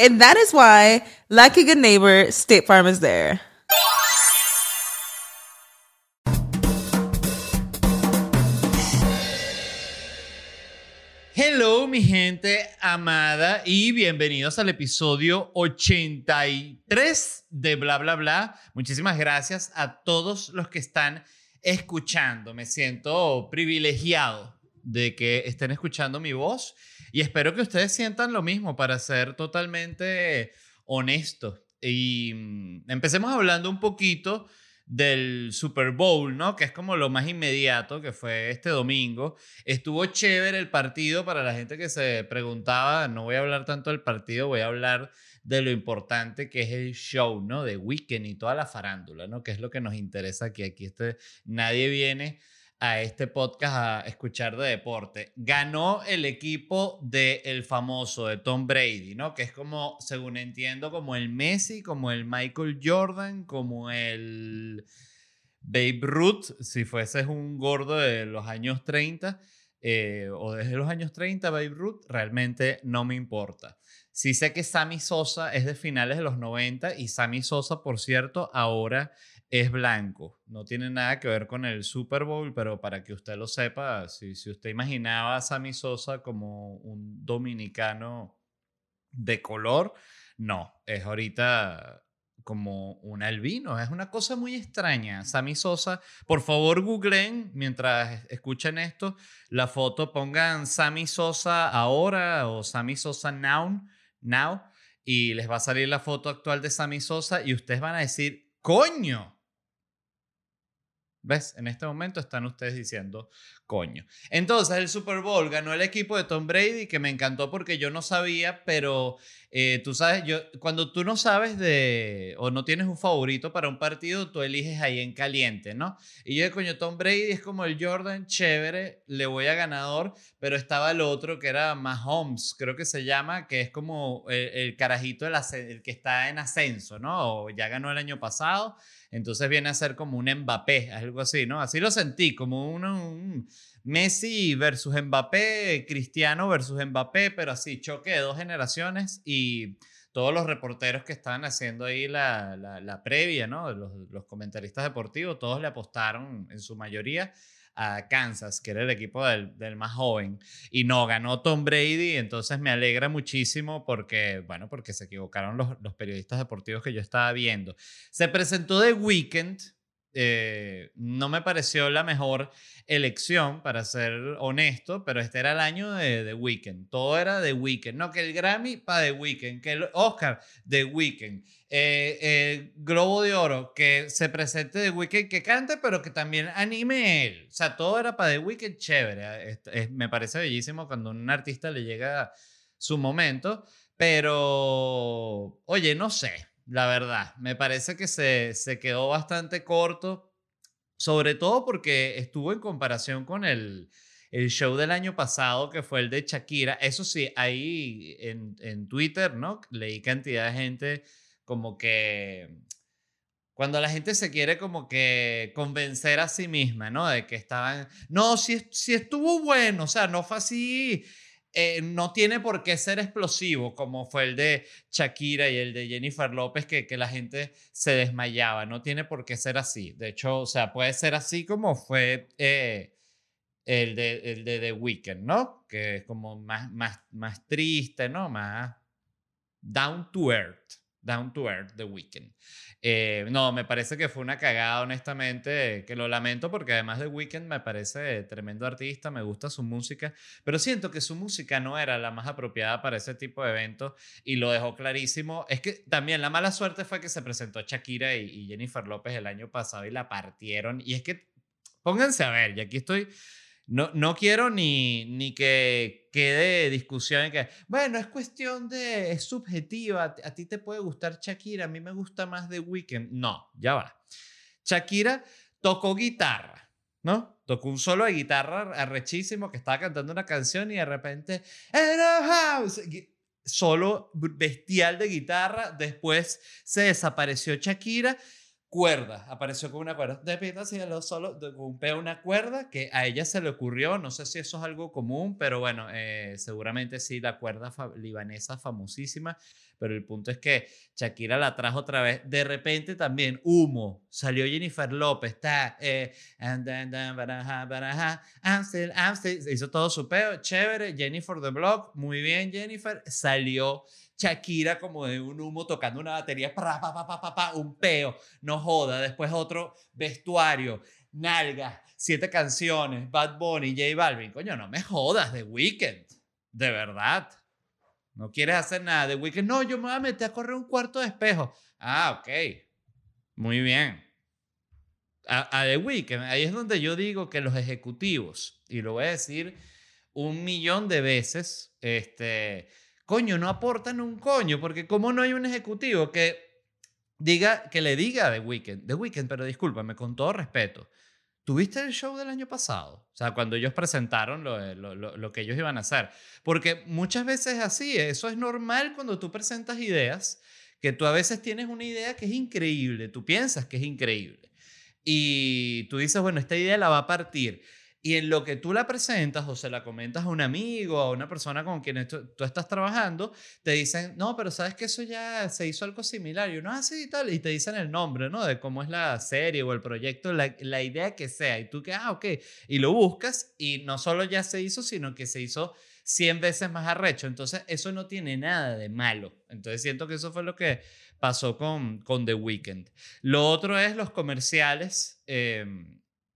And that is why, like a good neighbor, State Farm is there. Hello, mi gente amada, y bienvenidos al episodio 83 de Bla Bla Bla. Muchísimas gracias a todos los que están escuchando. Me siento privilegiado de que estén escuchando mi voz y espero que ustedes sientan lo mismo para ser totalmente honestos. Y mm, empecemos hablando un poquito del Super Bowl, ¿no? Que es como lo más inmediato, que fue este domingo. Estuvo chévere el partido para la gente que se preguntaba, no voy a hablar tanto del partido, voy a hablar de lo importante que es el show, ¿no? De Weekend y toda la farándula, ¿no? Que es lo que nos interesa aquí. Aquí este, nadie viene a este podcast a escuchar de deporte. Ganó el equipo del el famoso, de Tom Brady, ¿no? Que es como, según entiendo, como el Messi, como el Michael Jordan, como el Babe Ruth, si fueses un gordo de los años 30 eh, o desde los años 30, Babe Ruth, realmente no me importa. Sí sé que Sammy Sosa es de finales de los 90 y Sammy Sosa, por cierto, ahora es blanco. No tiene nada que ver con el Super Bowl, pero para que usted lo sepa, si, si usted imaginaba a Sammy Sosa como un dominicano de color, no, es ahorita como un albino. Es una cosa muy extraña. Sammy Sosa, por favor googleen mientras escuchen esto, la foto, pongan Sammy Sosa ahora o Sammy Sosa now, now y les va a salir la foto actual de Sammy Sosa y ustedes van a decir, coño, ¿Ves? En este momento están ustedes diciendo, coño. Entonces, el Super Bowl ganó el equipo de Tom Brady, que me encantó porque yo no sabía, pero eh, tú sabes, yo, cuando tú no sabes de, o no tienes un favorito para un partido, tú eliges ahí en caliente, ¿no? Y yo, coño, Tom Brady es como el Jordan, chévere, le voy a ganador, pero estaba el otro que era Mahomes, creo que se llama, que es como el, carajito, el, el que está en ascenso, ¿no? O ya ganó el año pasado entonces viene a ser como un Mbappé, algo así, ¿no? Así lo sentí, como un, Messi versus Mbappé, Cristiano versus Mbappé, pero así, choque de dos generaciones y todos los reporteros que estaban haciendo ahí la, la, previa, ¿no? Los, los comentaristas deportivos, todos le apostaron en su mayoría a Kansas, que era el equipo del, del, más joven, y no ganó Tom Brady, entonces me alegra muchísimo porque, bueno, porque se equivocaron los, los periodistas deportivos que yo estaba viendo. Se presentó The Weeknd, eh, no me pareció la mejor elección, para ser honesto, pero este era el año de The Weeknd. Todo era The Weeknd. No, que el Grammy para The Weeknd, que el Oscar The Weeknd, eh, el Globo de Oro, que se presente The Weeknd, que cante, pero que también anime él. O sea, todo era para The Weeknd chévere. me parece bellísimo cuando un artista le llega su momento, pero, oye, no sé la verdad. Me parece que se, se quedó bastante corto, sobre todo porque estuvo en comparación con el, el show del año pasado, que fue el de Shakira. Eso sí, ahí en, en Twitter, ¿no? Leí cantidad de gente como que cuando la gente se quiere como que convencer a sí misma, ¿no? De que estaban, no, si, si estuvo bueno, o sea, no fue así eh, no tiene por qué ser explosivo como fue el de Shakira y el de Jennifer López, que, que la gente se desmayaba. No tiene por qué ser así. De hecho, o sea, puede ser así como fue eh, el, de, el de The Weeknd, ¿no? Que es como más, más, más triste, ¿no? Más down to earth. Down to Earth, The Weeknd. Eh, no, me parece que fue una cagada, honestamente, que lo lamento porque además The Weeknd me parece tremendo artista, me gusta su música, pero siento que su música no era la más apropiada para ese tipo de eventos y lo dejó clarísimo. Es que también la mala suerte fue que se presentó Shakira y, y Jennifer López el año pasado y la partieron. Y es que, pónganse a ver, y aquí estoy no, no quiero ni, ni que quede discusión en que, bueno, es cuestión de, es subjetiva, a ti te puede gustar Shakira, a mí me gusta más The Weeknd. No, ya va. Shakira tocó guitarra, ¿no? Tocó un solo de guitarra arrechísimo que estaba cantando una canción y de repente, house, solo bestial de guitarra, después se desapareció Shakira cuerda, apareció con una cuerda. De Pita Cielo solo golpea una cuerda que a ella se le ocurrió, no sé si eso es algo común, pero bueno, eh, seguramente sí, la cuerda libanesa famosísima, pero el punto es que Shakira la trajo otra vez. De repente también humo, salió Jennifer López, está, eh, hizo todo su peo, chévere, Jennifer the Block, muy bien Jennifer, salió Shakira como de un humo tocando una batería, pa, pa, un peo, no joda, después otro vestuario, nalga, siete canciones, Bad Bunny, J Balvin, coño, no me jodas, The Weeknd, de verdad. No quieres hacer nada de Weeknd, no, yo me voy a meter a correr un cuarto de espejo. Ah, ok, muy bien. A, a The Weeknd, ahí es donde yo digo que los ejecutivos, y lo voy a decir un millón de veces, este coño, no aportan un coño, porque como no hay un ejecutivo que diga, que le diga a The Weeknd, The pero discúlpame, con todo respeto, ¿tuviste el show del año pasado? O sea, cuando ellos presentaron lo, lo, lo, que ellos iban a hacer. Porque muchas veces es así, eso es normal cuando tú presentas ideas, que tú a veces tienes una idea que es increíble, tú piensas que es increíble. Y tú dices, bueno, esta idea la va a partir. Y en lo que tú la presentas o se la comentas a un amigo, a una persona con quien tú, estás trabajando, te dicen, no, pero sabes que eso ya se hizo algo similar. Y uno, así ah, y tal. Y te dicen el nombre, ¿no? De cómo es la serie o el proyecto, la, la idea que sea. Y tú que, ah, ok. Y lo buscas y no solo ya se hizo, sino que se hizo 100 veces más arrecho. Entonces, eso no tiene nada de malo. Entonces, siento que eso fue lo que pasó con, con The Weeknd. Lo otro es los comerciales eh,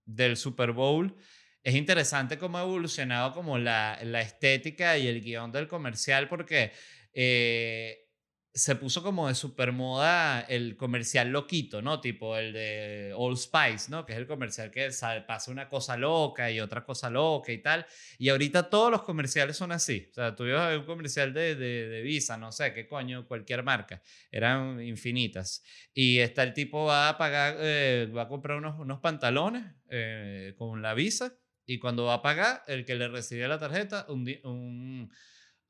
del Super Bowl es interesante cómo ha evolucionado como la, la estética y el guion del comercial porque eh, se puso como de super moda el comercial loquito, ¿no? Tipo el de Old Spice, ¿no? Que es el comercial que pasa una cosa loca y otra cosa loca y tal. Y ahorita todos los comerciales son así. O sea, tú un comercial de, de, de, Visa, no sé qué coño, cualquier marca. Eran infinitas. Y está el tipo va a pagar, eh, va a comprar unos, unos pantalones eh, con la Visa y cuando va a pagar, el que le recibe la tarjeta, un, un,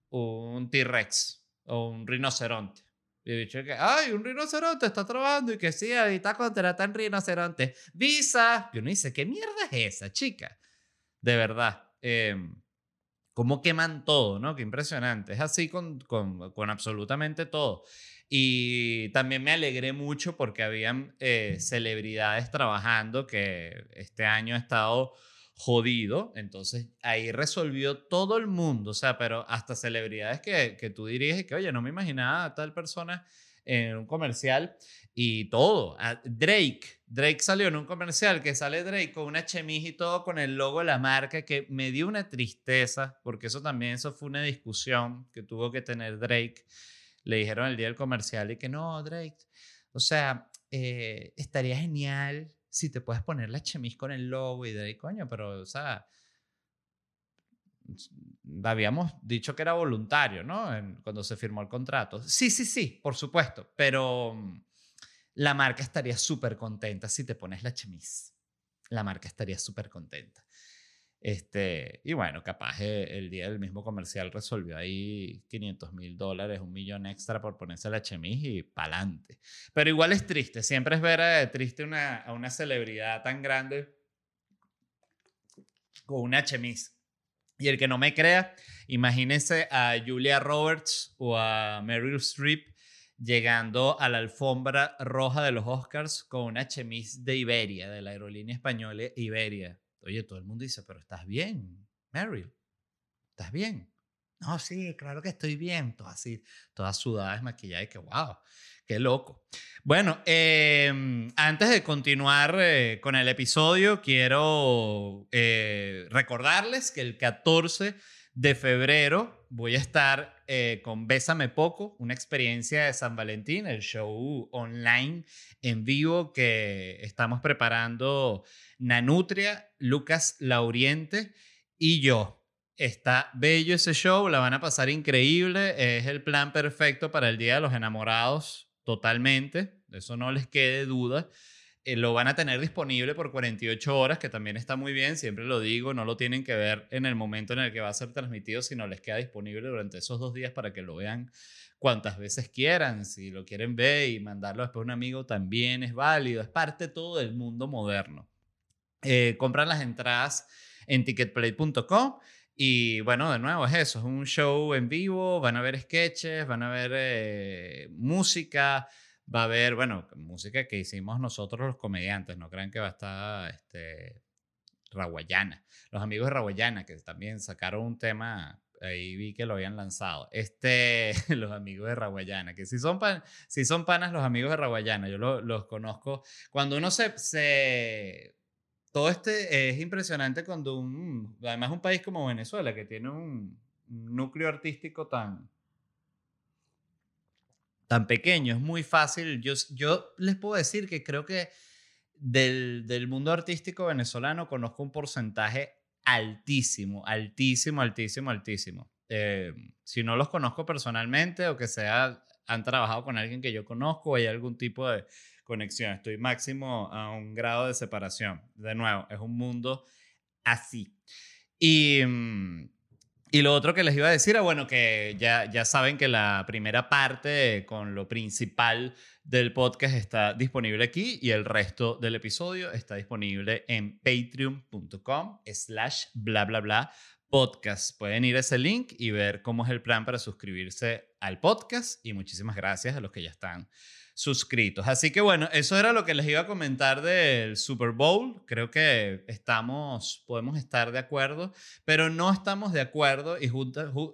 un T-Rex o un rinoceronte. Y he dicho que, ay, un rinoceronte está trabajando y que sí, ahorita contratan rinoceronte. Visa. Yo no dice, ¿qué mierda es esa, chica? De verdad. Eh, ¿Cómo queman todo, no? Qué impresionante. Es así con, con, con, absolutamente todo. Y también me alegré mucho porque habían eh, celebridades trabajando que este año ha estado jodido. Entonces ahí resolvió todo el mundo, o sea, pero hasta celebridades que, que tú dirías que, oye, no me imaginaba a tal persona en un comercial y todo. Ah, Drake, Drake salió en un comercial que sale Drake con una chemise y todo con el logo de la marca que me dio una tristeza, porque eso también, eso fue una discusión que tuvo que tener Drake. Le dijeron el día del comercial y que no, Drake, o sea, eh, estaría genial si te puedes poner la chemise con el logo y de coño, pero, o sea, habíamos dicho que era voluntario, ¿no? cuando se firmó el contrato. Sí, sí, sí, por supuesto, pero mm, la marca estaría súper contenta si te pones la chemise. La marca estaría súper contenta. Este, y bueno, capaz eh, el día del mismo comercial resolvió ahí 500 mil dólares, un millón extra por ponerse la chemis y pa'lante. Pero igual es triste, siempre es ver eh, triste una, a una celebridad tan grande con una chemis. Y el que no me crea, imagínese a Julia Roberts o a Meryl Streep llegando a la alfombra roja de los Oscars con una chemise de Iberia, de la aerolínea española Iberia. Oye, todo el mundo dice, pero estás bien, Meryl, estás bien. No, sí, claro que estoy bien, toda así, toda sudada, desmaquillada y que wow, qué loco. Bueno, em, antes de continuar eh, con el episodio, quiero eh, recordarles que el 14 de febrero voy a estar eh, con Bésame Poco, una experiencia de San Valentín, el show online en vivo que estamos preparando Nanutria, Lucas Lauriente y yo. Está bello ese show, la van a pasar increíble, es el plan perfecto para el Día de los Enamorados, totalmente, eso no les quede duda. Eh, lo van a tener disponible por 48 horas, que también está muy bien, siempre lo digo, no lo tienen que ver en el momento en el que va a ser transmitido, sino les queda disponible durante esos dos días para que lo vean cuantas veces quieran, si lo quieren ver y mandarlo después a un amigo también es válido, es parte todo del mundo moderno. Eh, compran las entradas en ticketplay.com y bueno, de nuevo es eso, es un show en vivo, van a ver sketches, van a ver eh, música, va a haber, bueno, música que hicimos nosotros los comediantes, no crean que va a estar este, Raguayana. Los amigos de Raguayana, que también sacaron un tema, ahí vi que lo habían lanzado. Este, los amigos de Raguayana, que si son, pan, si son panas los amigos de Raguayana, yo los conozco. Cuando uno se, se... Todo este es impresionante cuando un, además un país como Venezuela, que tiene un núcleo artístico tan, tan pequeño, es muy fácil. Yo, yo les puedo decir que creo que del, del mundo artístico venezolano conozco un porcentaje altísimo, altísimo, altísimo, altísimo. Eh, si no los conozco personalmente o que sea, han trabajado con alguien que yo conozco hay algún tipo de conexión, estoy máximo a un grado de separación. De nuevo, es un mundo así. Y, mm, y lo otro que les iba a decir era, bueno, que ya, ya saben que la primera parte con lo principal del podcast está disponible aquí y el resto del episodio está disponible en patreon.com slash bla bla bla podcast. Pueden ir a ese link y ver cómo es el plan para suscribirse al podcast y muchísimas gracias a los que ya están suscritos. Así que bueno, eso era lo que les iba a comentar del Super Bowl. Creo que estamos, podemos estar de acuerdo, pero no estamos de acuerdo y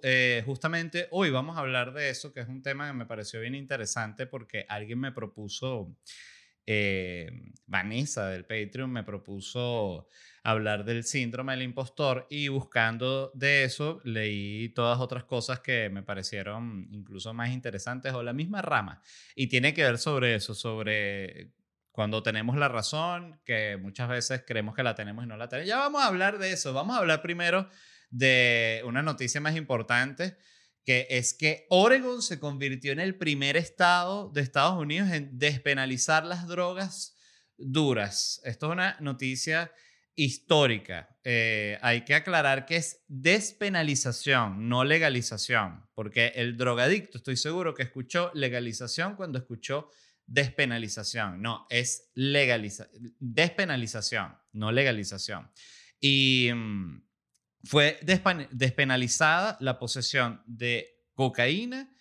eh, justamente hoy vamos a hablar de eso, que es un tema que me pareció bien interesante porque alguien me propuso eh, Vanessa del Patreon me propuso hablar del síndrome del impostor y buscando de eso leí todas otras cosas que me parecieron incluso más interesantes o la misma rama. Y tiene que ver sobre eso, sobre cuando tenemos la razón, que muchas veces creemos que la tenemos y no la tenemos. Ya vamos a hablar de eso. Vamos a hablar primero de una noticia más importante que es que Oregon se convirtió en el primer estado de Estados Unidos en despenalizar las drogas duras. Esto es una noticia histórica. Eh, hay que aclarar que es despenalización, no legalización, porque el drogadicto, estoy seguro que escuchó legalización cuando escuchó despenalización. No, es legalización, despenalización, no legalización. Y... Mm, fue despenalizada la posesión de cocaína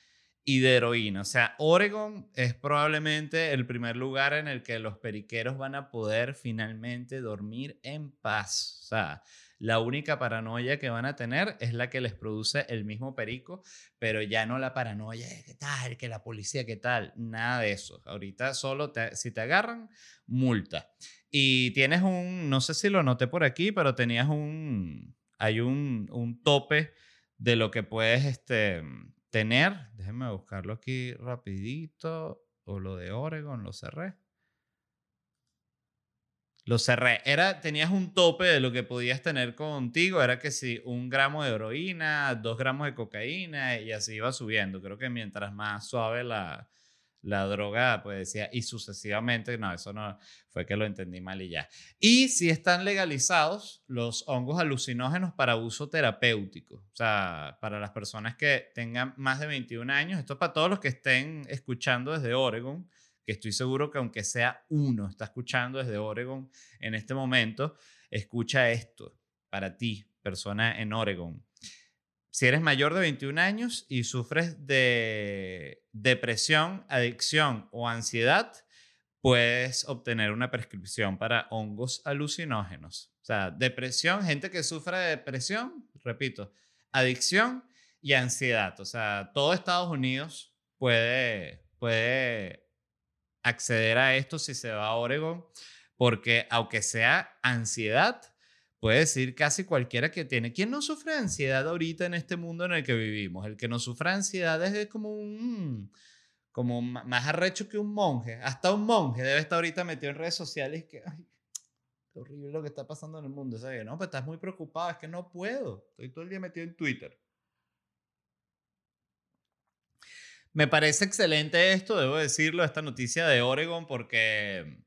y de heroína. O sea, Oregon es probablemente el primer lugar en el que los periqueros van a poder finalmente dormir en paz. O sea, la única paranoia que van a tener es la que les produce el mismo perico, pero ya no la paranoia de qué tal, que la policía, qué tal, nada de eso. Ahorita solo si te agarran, multa. Y tienes un, no sé si lo noté por aquí, pero tenías un, hay un, un tope de lo que puedes este, tener. Déjenme buscarlo aquí rapidito. O lo de Oregon, lo cerré. Lo cerré. Era, tenías un tope de lo que podías tener contigo. Era que si un gramo de heroína, dos gramos de cocaína y así iba subiendo. Creo que mientras más suave la, la droga, pues decía, y sucesivamente, no, eso no fue que lo entendí mal y ya. Y si están legalizados los hongos alucinógenos para uso terapéutico, o sea, para las personas que tengan más de 21 años, esto es para todos los que estén escuchando desde Oregon, que estoy seguro que aunque sea uno está escuchando desde Oregon en este momento, escucha esto para ti, persona en Oregon. Si eres mayor de 21 años y sufres de depresión, adicción o ansiedad, puedes obtener una prescripción para hongos alucinógenos. O sea, depresión, gente que sufre de depresión, repito, adicción y ansiedad. O sea, todo Estados Unidos puede, puede acceder a esto si se va a Oregon, porque aunque sea ansiedad, puede decir casi cualquiera que tiene. ¿Quién no sufre ansiedad ahorita en este mundo en el que vivimos? El que no sufre ansiedad es como un como más arrecho que un monje. Hasta un monje debe estar ahorita metido en redes sociales que, qué horrible lo que está pasando en el mundo. ¿sabes? No, pues estás muy preocupado, es que no puedo. Estoy todo el día metido en Twitter. Me parece excelente esto, debo decirlo, esta noticia de Oregon, porque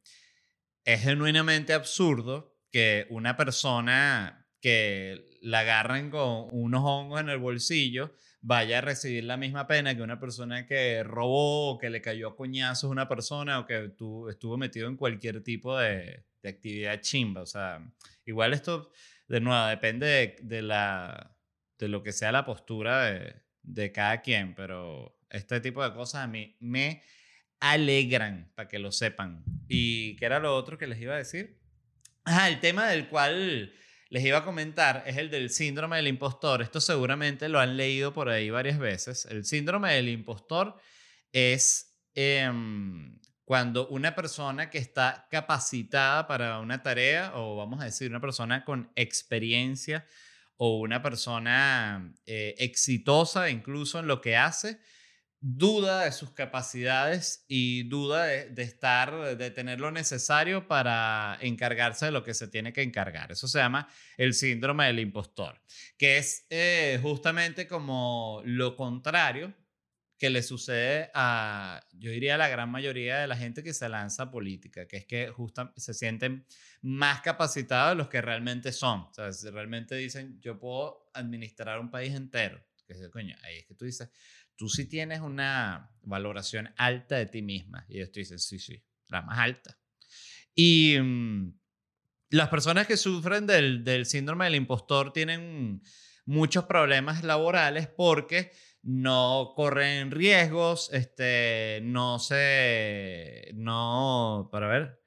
es genuinamente absurdo que una persona que la agarren con unos hongos en el bolsillo vaya a recibir la misma pena que una persona que robó o que le cayó a coñazos a una persona o que estuvo metido en cualquier tipo de, actividad chimba. O sea, igual esto, de nuevo, depende de, la, de lo que sea la postura de, de cada quien, pero este tipo de cosas a mí me alegran, para que lo sepan. ¿Y qué era lo otro que les iba a decir? Ah, el tema del cual les iba a comentar es el del síndrome del impostor. Esto seguramente lo han leído por ahí varias veces. El síndrome del impostor es em, cuando una persona que está capacitada para una tarea, o vamos a decir una persona con experiencia, o una persona eh, exitosa incluso en lo que hace, duda de sus capacidades y duda de, estar, de tener lo necesario para encargarse de lo que se tiene que encargar. Eso se llama el síndrome del impostor, que es eh, justamente como lo contrario que le sucede a, yo diría, a la gran mayoría de la gente que se lanza a política, que es que justamente se sienten más capacitados de los que realmente son. O sea, realmente dicen, yo puedo administrar un país entero. Que es, coño, ahí es que tú dices, tú sí tienes una valoración alta de ti misma. Y ellos te dicen, sí, sí, la más alta. Y mm, las personas que sufren del, del síndrome del impostor tienen muchos problemas laborales porque no corren riesgos, este, no se, no, para ver,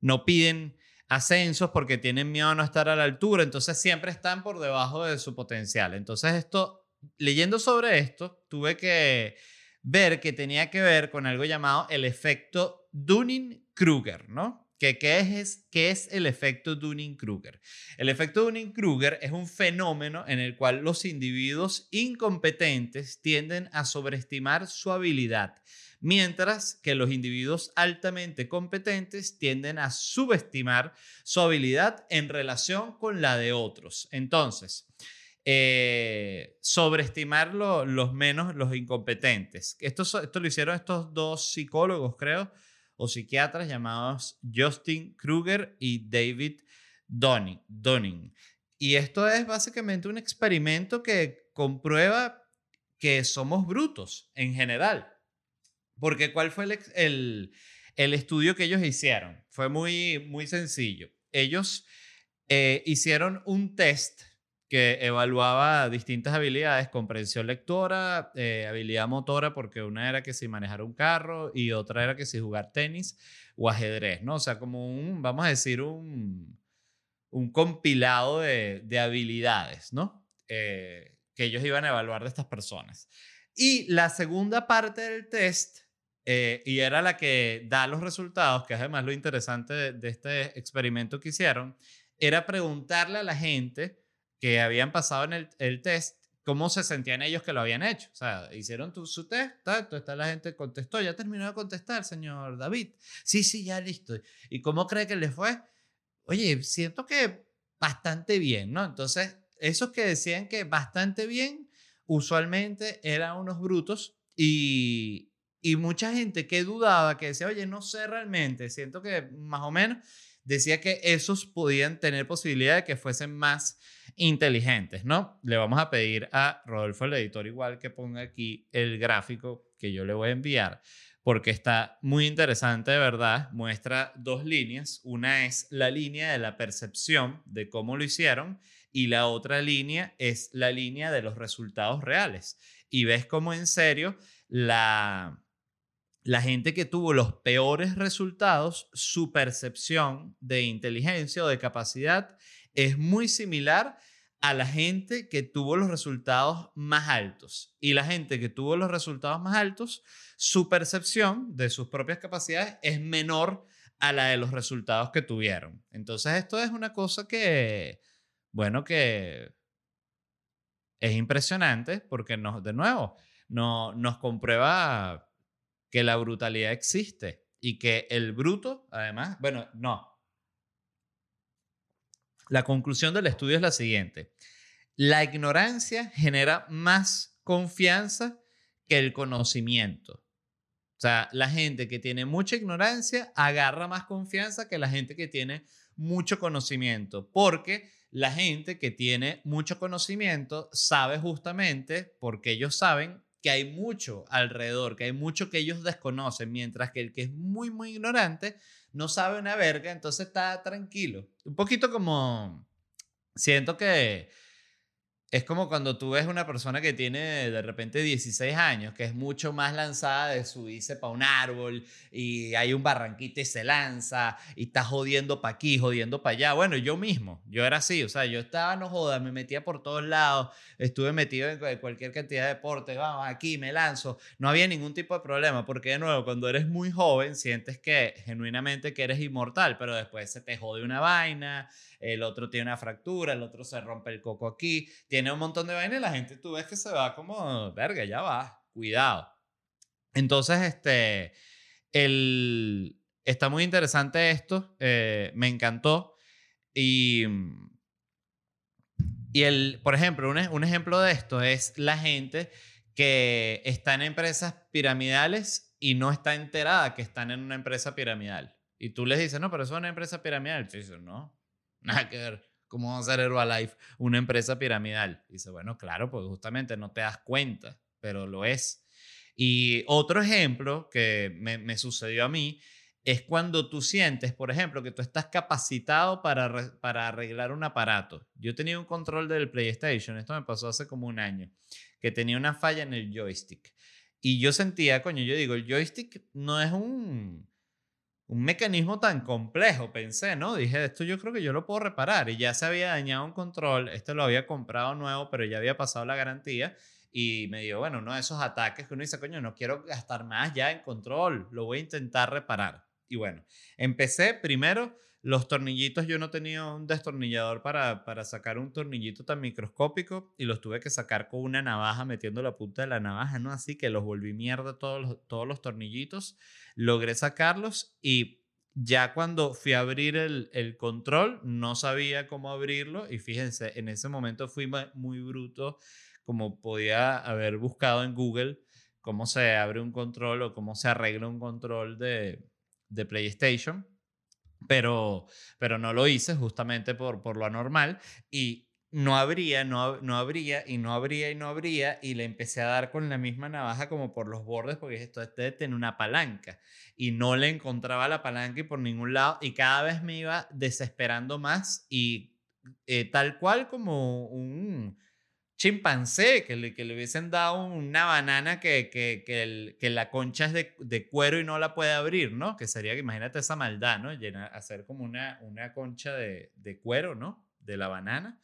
no piden ascensos porque tienen miedo a no estar a la altura, entonces siempre están por debajo de su potencial. Entonces esto leyendo sobre esto, tuve que ver que tenía que ver con algo llamado el efecto Dunning-Kruger, ¿no? ¿Qué, es, ¿Qué es el efecto Dunning-Kruger? El efecto Dunning-Kruger es un fenómeno en el cual los individuos incompetentes tienden a sobreestimar su habilidad, mientras que los individuos altamente competentes tienden a subestimar su habilidad en relación con la de otros. Entonces, eh, sobreestimar los menos, los incompetentes. Esto, esto lo hicieron estos dos psicólogos, creo, o psiquiatras llamados Justin Kruger y David Dunning. Y esto es básicamente un experimento que comprueba que somos brutos en general. Porque ¿cuál fue el, el, estudio que ellos hicieron? Fue muy, muy sencillo. Ellos eh, hicieron un test que evaluaba distintas habilidades, comprensión lectora, eh, habilidad motora, porque una era que si manejar un carro y otra era que si jugar tenis o ajedrez, ¿no? O sea, como un, vamos a decir, un, un compilado de, de habilidades, ¿no? Eh, que ellos iban a evaluar de estas personas. Y la segunda parte del test, eh, y era la que da los resultados, que es además lo interesante de, de este experimento que hicieron, era preguntarle a la gente, que habían pasado en el, el, test, cómo se sentían ellos que lo habían hecho. O sea, hicieron tu, su test, tanto está la gente contestó, ya terminó de contestar, señor David. Sí, sí, ya listo. ¿Y cómo cree que le fue? Oye, siento que bastante bien, ¿no? Entonces, esos que decían que bastante bien, usualmente eran unos brutos y, y mucha gente que dudaba, que decía, oye, no sé realmente, siento que más o menos, decía que esos podían tener posibilidad de que fuesen más inteligentes, ¿no? Le vamos a pedir a Rodolfo, el editor, igual que ponga aquí el gráfico que yo le voy a enviar, porque está muy interesante, de verdad. Muestra dos líneas. Una es la línea de la percepción de cómo lo hicieron y la otra línea es la línea de los resultados reales. Y ves cómo en serio la, la gente que tuvo los peores resultados, su percepción de inteligencia o de capacidad es muy similar a la gente que tuvo los resultados más altos. Y la gente que tuvo los resultados más altos, su percepción de sus propias capacidades es menor a la de los resultados que tuvieron. Entonces esto es una cosa que, bueno, que es impresionante porque nos, de nuevo, no, nos comprueba que la brutalidad existe y que el bruto, además, bueno, no. La conclusión del estudio es la siguiente. La ignorancia genera más confianza que el conocimiento. O sea, la gente que tiene mucha ignorancia agarra más confianza que la gente que tiene mucho conocimiento, porque la gente que tiene mucho conocimiento sabe justamente, porque ellos saben que hay mucho alrededor, que hay mucho que ellos desconocen, mientras que el que es muy, muy ignorante no sabe una verga, entonces está tranquilo. Un poquito como, siento que es como cuando tú ves una persona que tiene de repente 16 años, que es mucho más lanzada de subirse para un árbol y hay un barranquito y se lanza y está jodiendo para aquí, jodiendo para allá. Bueno, yo mismo, yo era así, o sea, yo estaba, no joda, me metía por todos lados, estuve metido en cualquier cantidad de deporte, vamos, aquí me lanzo, no había ningún tipo de problema, porque de nuevo, cuando eres muy joven, sientes que genuinamente que eres inmortal, pero después se te jode una vaina, el otro tiene una fractura, el otro se rompe el coco aquí, tiene un montón de vaina y la gente tú ves que se va como, verga, ya va, cuidado. Entonces, este, el, está muy interesante esto, eh, me encantó y... Y el, por ejemplo, un, un ejemplo de esto es la gente que está en empresas piramidales y no está enterada que están en una empresa piramidal. Y tú les dices, no, pero eso es una empresa piramidal. Y dices, no, Nada que ver. ¿Cómo va a ser Herbalife una empresa piramidal? dice, bueno, claro, pues justamente no te das cuenta, pero lo es. Y otro ejemplo que me, sucedió a mí es cuando tú sientes, por ejemplo, que tú estás capacitado para, para arreglar un aparato. Yo tenía un control del PlayStation, esto me pasó hace como un año, que tenía una falla en el joystick. Y yo sentía, coño, yo digo, el joystick no es un un mecanismo tan complejo, pensé, ¿no? Dije, esto yo creo que yo lo puedo reparar. Y ya se había dañado un control, este lo había comprado nuevo, pero ya había pasado la garantía. Y me dio, bueno, uno de esos ataques que uno dice, coño, no quiero gastar más ya en control, lo voy a intentar reparar. Y bueno, empecé primero los tornillitos, yo no tenía un destornillador para, para sacar un tornillito tan microscópico y los tuve que sacar con una navaja metiendo la punta de la navaja, ¿no? Así que los volví mierda todos los, todos los tornillitos, logré sacarlos y ya cuando fui a abrir el, el, control, no sabía cómo abrirlo y fíjense, en ese momento fui muy bruto, como podía haber buscado en Google cómo se abre un control o cómo se arregla un control de, de PlayStation pero, pero no lo hice justamente por, por lo anormal y no habría, no, no habría y no habría y no habría y le empecé a dar con la misma navaja como por los bordes porque esto este tiene una palanca y no le encontraba la palanca y por ningún lado y cada vez me iba desesperando más y eh, tal cual como un, chimpancé, que le, que le hubiesen dado una banana que, que, que, el, que la concha es de, de, cuero y no la puede abrir, ¿no? Que sería, imagínate esa maldad, ¿no? hacer como una, una concha de, de cuero, ¿no? De la banana,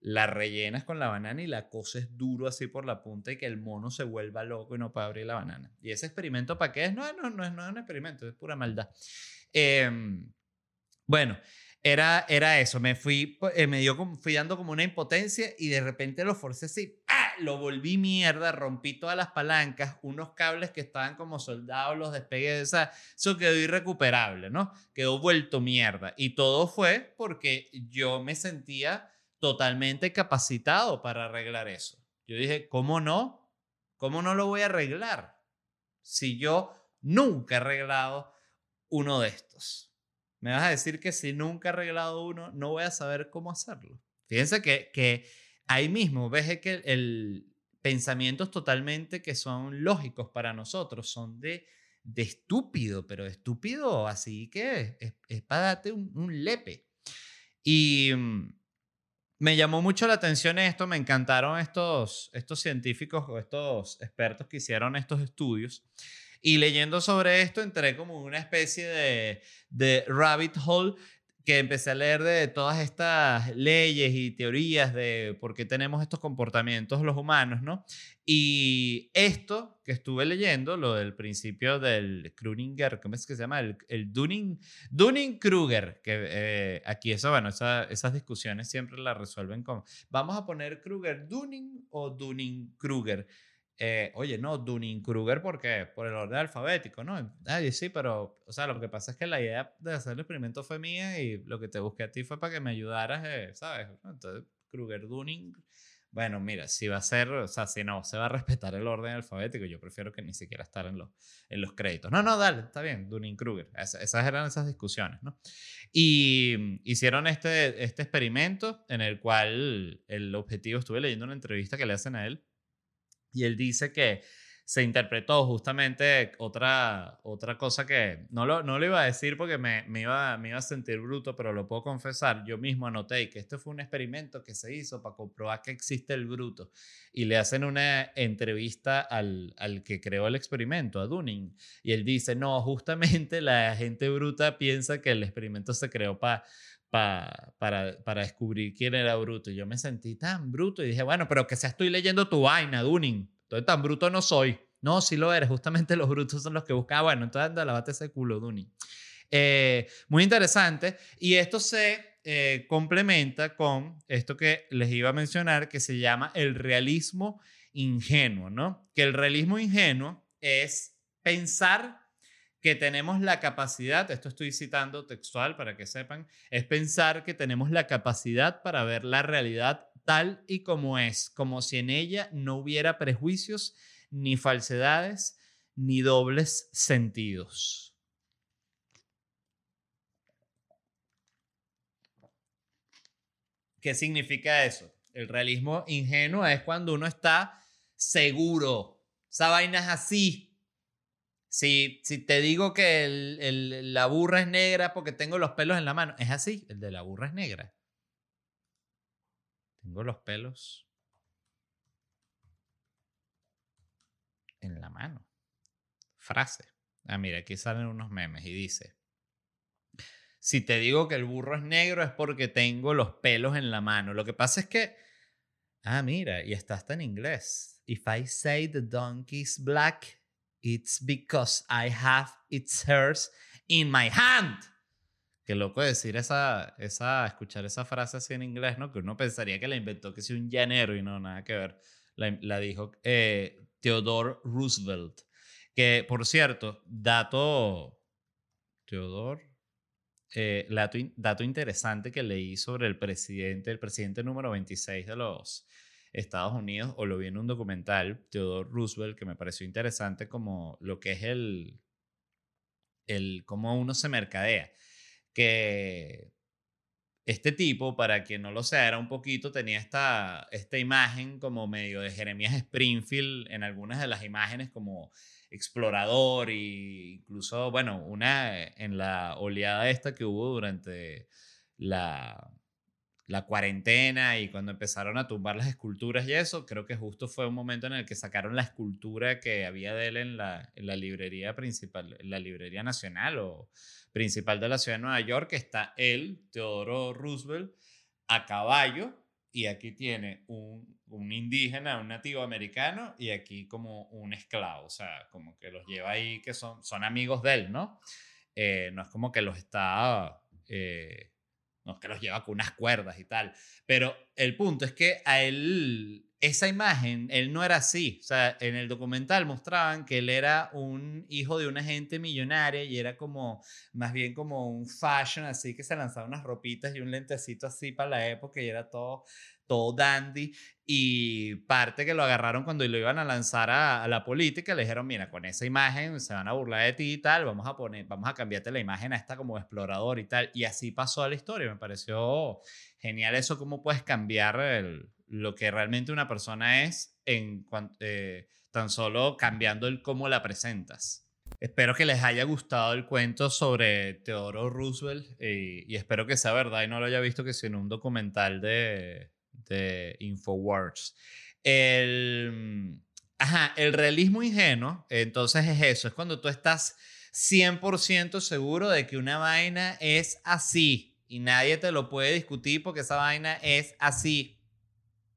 la rellenas con la banana y la coses duro así por la punta y que el mono se vuelva loco y no pueda abrir la banana. ¿Y ese experimento para qué es? No, no, no, no es un experimento, es pura maldad. Em, bueno, era, era eso, me fui, eh, me dio, fui dando como una impotencia y de repente lo forcé así, ¡ah! lo volví mierda, rompí todas las palancas, unos cables que estaban como soldados, los despegué de esa, eso quedó irrecuperable, ¿no? Quedó vuelto mierda. Y todo fue porque yo me sentía totalmente capacitado para arreglar eso. Yo dije, ¿cómo no? ¿Cómo no lo voy a arreglar? Si yo nunca he arreglado uno de estos. Me vas a decir que si nunca he arreglado uno, no voy a saber cómo hacerlo. Fíjense que, que ahí mismo ves que el, pensamientos totalmente que son lógicos para nosotros, son de, de estúpido, pero estúpido así que es, es, para darte un, lepe. Y, me llamó mucho la atención esto, me encantaron estos, estos científicos o estos expertos que hicieron estos estudios. Y leyendo sobre esto, entré como una especie de, de rabbit hole que empecé a leer de todas estas leyes y teorías de por qué tenemos estos comportamientos los humanos, ¿no? Y esto que estuve leyendo, lo del principio del Kruninger, ¿cómo es que se llama? El, el Dunning, Dunning-Kruger, que eh, aquí eso, bueno, esas discusiones siempre las resuelven con, vamos a poner Kruger Dunning o Dunning-Kruger. Eh, oye, no, Dunning-Kruger, ¿por qué? Por el orden alfabético, ¿no? Ay, sí, pero, o sea, lo que pasa es que la idea de hacer el experimento fue mía y lo que te busqué a ti fue para que me ayudaras, eh, ¿sabes? Entonces, Kruger-Dunning. Bueno, mira, si va a ser, o sea, si no, se va a respetar el orden alfabético, yo prefiero que ni siquiera estar en los, en los créditos. No, no, dale, está bien, Dunning-Kruger. esas eran esas discusiones, ¿no? Y hicieron este, este experimento en el cual el objetivo, estuve leyendo una entrevista que le hacen a él, y él dice que se interpretó justamente otra, otra cosa que no lo, no lo iba a decir porque me, me, iba, me iba a sentir bruto, pero lo puedo confesar. Yo mismo anoté que este fue un experimento que se hizo para comprobar que existe el bruto. Y le hacen una entrevista al, al que creó el experimento, a Dunning. Y él dice, no, justamente la gente bruta piensa que el experimento se creó para para, para descubrir quién era bruto. Y yo me sentí tan bruto y dije, bueno, pero que sea estoy leyendo tu vaina, Dunning. Entonces tan bruto no soy. No, sí lo eres. Justamente los brutos son los que buscan. Ah, bueno, entonces anda, lavate ese culo, Dunning. Eh, muy interesante. Y esto se eh, complementa con esto que les iba a mencionar, que se llama el realismo ingenuo, ¿no? Que el realismo ingenuo es pensar que tenemos la capacidad, esto estoy citando textual para que sepan, es pensar que tenemos la capacidad para ver la realidad tal y como es, como si en ella no hubiera prejuicios, ni falsedades, ni dobles sentidos. ¿Qué significa eso? El realismo ingenuo es cuando uno está seguro. Esa vaina es así. Si, te digo que la burra es negra porque tengo los pelos en la mano, es así, el de la burra es negra. Tengo los pelos en la mano. Frase. Ah, mira, aquí salen unos memes y dice, si te digo que el burro es negro es porque tengo los pelos en la mano. Lo que pasa es que, ah, mira, y está hasta en inglés. If I say the donkey's black, It's because I have its hairs in my hand. Qué loco decir esa, esa, escuchar esa frase así en inglés, ¿no? Que uno pensaría que la inventó que sea un llanero y no, nada que ver. La, dijo eh, Theodore Roosevelt. Que, por cierto, dato, Theodore, eh, dato, dato interesante que leí sobre el presidente, el presidente número 26 de los Estados Unidos, o lo vi en un documental, Theodore Roosevelt, que me pareció interesante como lo que es el, el cómo uno se mercadea. Que este tipo, para quien no lo sea, era un poquito, tenía esta, esta imagen como medio de Jeremías Springfield en algunas de las imágenes como explorador e incluso, bueno, una en la oleada esta que hubo durante la, la cuarentena y cuando empezaron a tumbar las esculturas y eso, creo que justo fue un momento en el que sacaron la escultura que había de él en la, en la librería principal, en la librería nacional o principal de la ciudad de Nueva York, que está él, Teodoro Roosevelt, a caballo y aquí tiene un, un, indígena, un nativo americano y aquí como un esclavo, o sea, como que los lleva ahí que son, son amigos de él, ¿no? Eh, no es como que los está... Eh, no que los lleva con unas cuerdas y tal. Pero el punto es que a él, esa imagen, él no era así. O sea, en el documental mostraban que él era un hijo de una gente millonaria y era como, más bien como un fashion, así que se lanzaba unas ropitas y un lentecito así para la época y era todo todo dandy y parte que lo agarraron cuando lo iban a lanzar a, la política, le dijeron, mira, con esa imagen se van a burlar de ti y tal, vamos a poner, vamos a cambiarte la imagen a esta como explorador y tal. Y así pasó a la historia, me pareció genial eso, cómo puedes cambiar lo que realmente una persona es en eh, tan solo cambiando el cómo la presentas. Espero que les haya gustado el cuento sobre Theodore Roosevelt y, y espero que sea verdad y no lo haya visto que sea en un documental de, de Infowars. El, ajá, el realismo ingenuo, entonces es eso, es cuando tú estás 100% seguro de que una vaina es así y nadie te lo puede discutir porque esa vaina es así.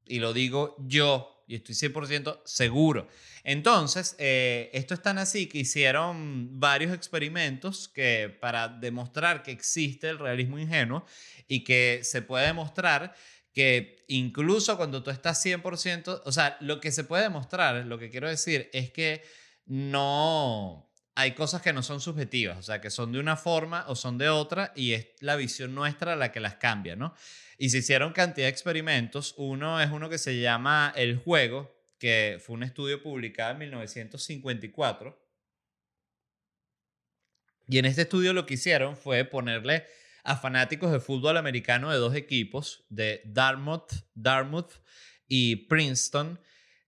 Y lo digo yo y estoy 100% seguro. Entonces, eh, esto es tan así que hicieron varios experimentos que, para demostrar que existe el realismo ingenuo y que se puede demostrar que incluso cuando tú estás 100%, o sea, lo que se puede demostrar, lo que quiero decir es que no hay cosas que no son subjetivas, o sea, que son de una forma o son de otra y es la visión nuestra la que las cambia, ¿no? Y se hicieron cantidad de experimentos, uno es uno que se llama El Juego, que fue un estudio publicado en 1954. Y en este estudio lo que hicieron fue ponerle a fanáticos de fútbol americano de dos equipos, de Dartmouth, Dartmouth y Princeton,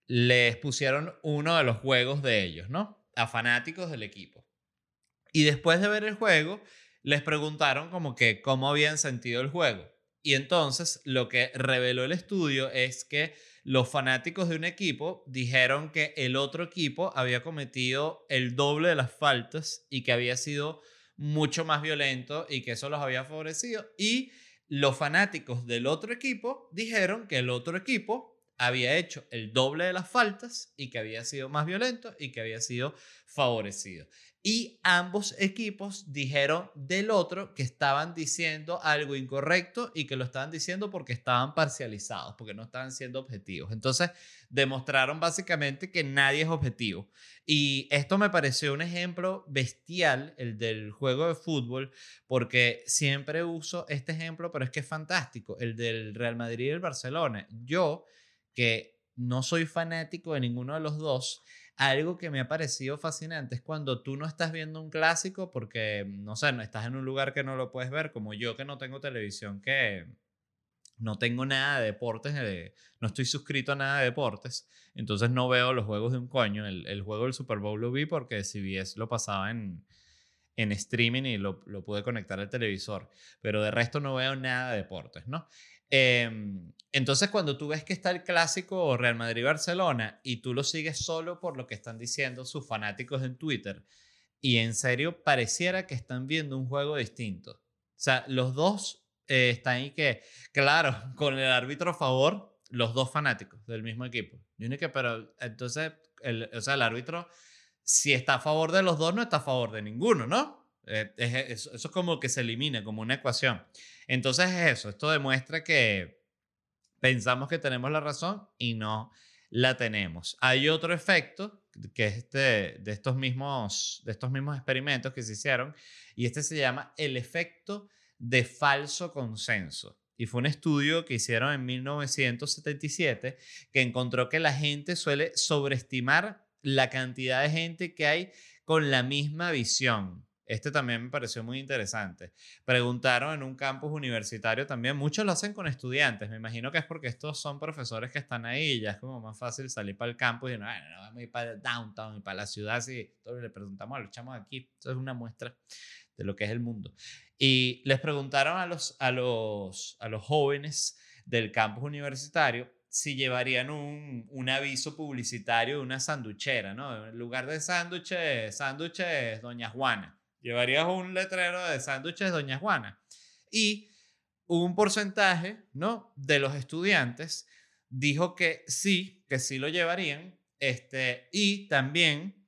les pusieron uno de los juegos de ellos, ¿no? A fanáticos del equipo. Y después de ver el juego, les preguntaron como que cómo habían sentido el juego. Y entonces lo que reveló el estudio es que los fanáticos de un equipo dijeron que el otro equipo había cometido el doble de las faltas y que había sido mucho más violento y que eso los había favorecido. Y los fanáticos del otro equipo dijeron que el otro equipo había hecho el doble de las faltas y que había sido más violento y que había sido favorecido. Y ambos equipos dijeron del otro que estaban diciendo algo incorrecto y que lo estaban diciendo porque estaban parcializados, porque no estaban siendo objetivos. Entonces demostraron básicamente que nadie es objetivo. Y esto me pareció un ejemplo bestial, el del juego de fútbol, porque siempre uso este ejemplo, pero es que es fantástico, el del Real Madrid y el Barcelona. Yo, que no soy fanático de ninguno de los dos, algo que me ha parecido fascinante es cuando tú no estás viendo un clásico porque, no sé, no estás en un lugar que no lo puedes ver, como yo que no tengo televisión, que no tengo nada de deportes, de, no estoy suscrito a nada de deportes, entonces no veo los juegos de un coño. El, el juego del Super Bowl lo vi porque CBS lo pasaba en, en streaming y lo, lo pude conectar al televisor, pero de resto no veo nada de deportes, ¿no? Em, entonces, cuando tú ves que está el clásico Real Madrid-Barcelona y tú lo sigues solo por lo que están diciendo sus fanáticos en Twitter, y en serio pareciera que están viendo un juego distinto. O sea, los dos eh, están ahí que, claro, con el árbitro a favor, los dos fanáticos del mismo equipo. Yo que, pero entonces, el, o sea, el árbitro, si está a favor de los dos, no está a favor de ninguno, ¿no? Eh, eso es como que se elimina, como una ecuación. Entonces es eso, esto demuestra que pensamos que tenemos la razón y no la tenemos. Hay otro efecto que es este, de, estos mismos, de estos mismos experimentos que se hicieron y este se llama el efecto de falso consenso. Y fue un estudio que hicieron en 1977 que encontró que la gente suele sobreestimar la cantidad de gente que hay con la misma visión. Este también me pareció muy interesante. Preguntaron en un campus universitario también, muchos lo hacen con estudiantes, me imagino que es porque estos son profesores que están ahí ya es como más fácil salir para el campus y no, bueno, no vamos a ir para el downtown y para la ciudad, así, todos le preguntamos a los chamos aquí, eso es una muestra de lo que es el mundo. Y les preguntaron a los, a los, a los jóvenes del campus universitario si llevarían un, un, aviso publicitario de una sanduchera, ¿no? En lugar de sándwiches, sándwiches Doña Juana llevarías un letrero de sándwiches Doña Juana. Y un porcentaje, ¿no? De los estudiantes dijo que sí, que sí lo llevarían. Este, y también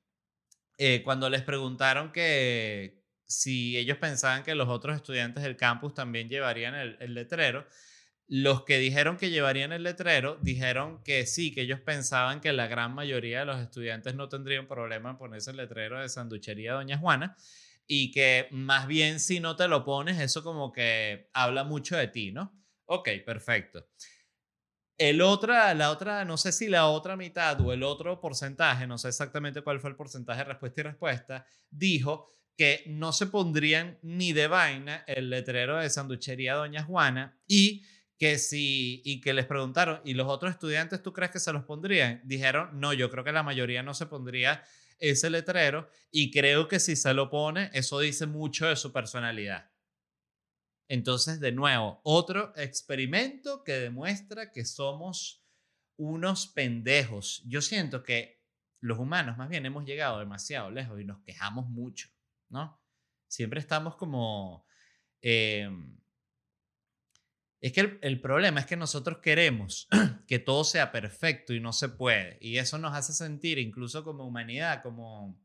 eh, cuando les preguntaron que si ellos pensaban que los otros estudiantes del campus también llevarían el, el letrero, los que dijeron que llevarían el letrero dijeron que sí, que ellos pensaban que la gran mayoría de los estudiantes no tendrían problema en ponerse el letrero de sanduchería Doña Juana y que más bien si no te lo pones, eso como que habla mucho de ti, ¿no? Ok, perfecto. El otra, la otra, no sé si la otra mitad o el otro porcentaje, no sé exactamente cuál fue el porcentaje de respuesta y respuesta, dijo que no se pondrían ni de vaina el letrero de sanduchería Doña Juana y que si y que les preguntaron, ¿y los otros estudiantes tú crees que se los pondrían? Dijeron, no, yo creo que la mayoría no se pondría ese letrero y creo que si se lo pone, eso dice mucho de su personalidad. Entonces, de nuevo, otro experimento que demuestra que somos unos pendejos. Yo siento que los humanos más bien hemos llegado demasiado lejos y nos quejamos mucho, ¿no? Siempre estamos como... Em, es que el, problema es que nosotros queremos que todo sea perfecto y no se puede. Y eso nos hace sentir, incluso como humanidad, como,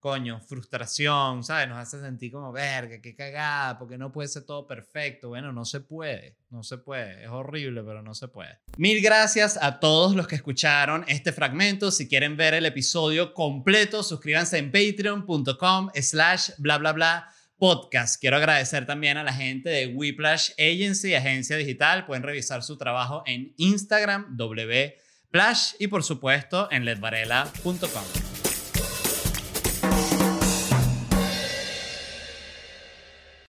coño, frustración, ¿sabes? Nos hace sentir como, verga, qué cagada, porque no puede ser todo perfecto. Bueno, no se puede, no se puede. Es horrible, pero no se puede. Mil gracias a todos los que escucharon este fragmento. Si quieren ver el episodio completo, suscríbanse en patreon.com slash bla bla bla podcast. Quiero agradecer también a la gente de Whiplash Agency, agencia digital. Pueden revisar su trabajo en Instagram, wplash y por supuesto en ledvarela.com.